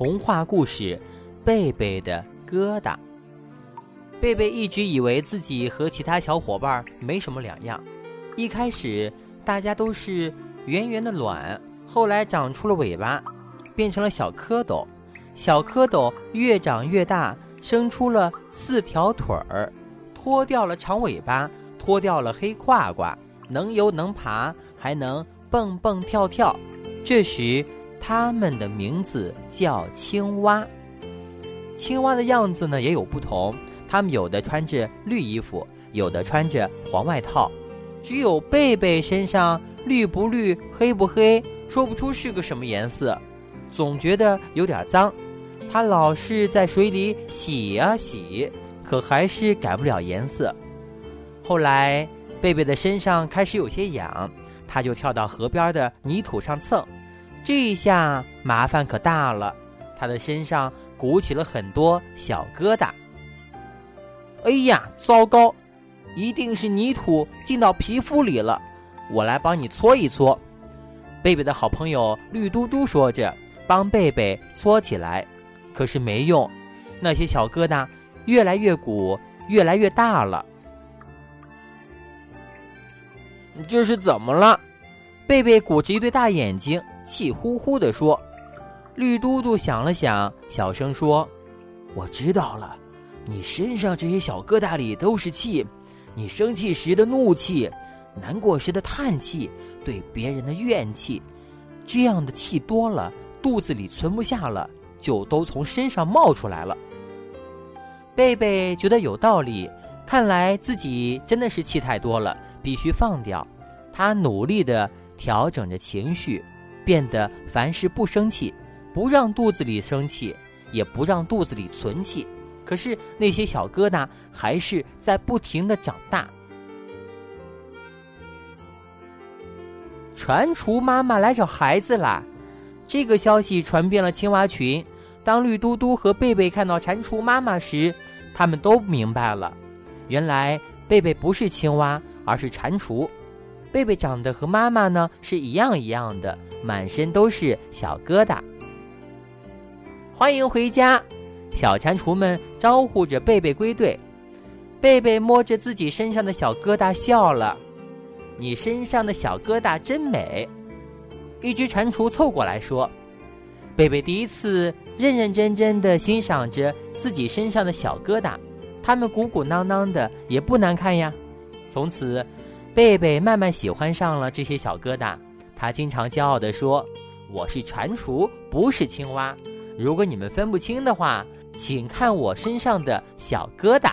童话故事《贝贝的疙瘩》。贝贝一直以为自己和其他小伙伴没什么两样。一开始，大家都是圆圆的卵，后来长出了尾巴，变成了小蝌蚪。小蝌蚪越长越大，生出了四条腿儿，脱掉了长尾巴，脱掉了黑胯胯，能游能爬，还能蹦蹦跳跳。这时，它们的名字叫青蛙。青蛙的样子呢也有不同，它们有的穿着绿衣服，有的穿着黄外套。只有贝贝身上绿不绿、黑不黑，说不出是个什么颜色，总觉得有点脏。他老是在水里洗呀洗，可还是改不了颜色。后来，贝贝的身上开始有些痒，他就跳到河边的泥土上蹭。这一下麻烦可大了，他的身上鼓起了很多小疙瘩。哎呀，糟糕！一定是泥土进到皮肤里了，我来帮你搓一搓。贝贝的好朋友绿嘟嘟说着，帮贝贝搓起来。可是没用，那些小疙瘩越来越鼓，越来越大了。这是怎么了？贝贝鼓着一对大眼睛，气呼呼地说。绿嘟嘟想了想，小声说：“我知道了，你身上这些小疙瘩里都是气。”你生气时的怒气，难过时的叹气，对别人的怨气，这样的气多了，肚子里存不下了，就都从身上冒出来了。贝贝觉得有道理，看来自己真的是气太多了，必须放掉。他努力的调整着情绪，变得凡事不生气，不让肚子里生气，也不让肚子里存气。可是那些小疙瘩还是在不停的长大。蟾蜍妈妈来找孩子啦！这个消息传遍了青蛙群。当绿嘟嘟和贝贝看到蟾蜍妈妈时，他们都明白了，原来贝贝不是青蛙，而是蟾蜍。贝贝长得和妈妈呢是一样一样的，满身都是小疙瘩。欢迎回家。小蟾蜍们招呼着贝贝归队，贝贝摸着自己身上的小疙瘩笑了：“你身上的小疙瘩真美。”一只蟾蜍凑过来说：“贝贝第一次认认真真的欣赏着自己身上的小疙瘩，它们鼓鼓囊囊的，也不难看呀。”从此，贝贝慢慢喜欢上了这些小疙瘩。他经常骄傲地说：“我是蟾蜍，不是青蛙。如果你们分不清的话。”请看我身上的小疙瘩。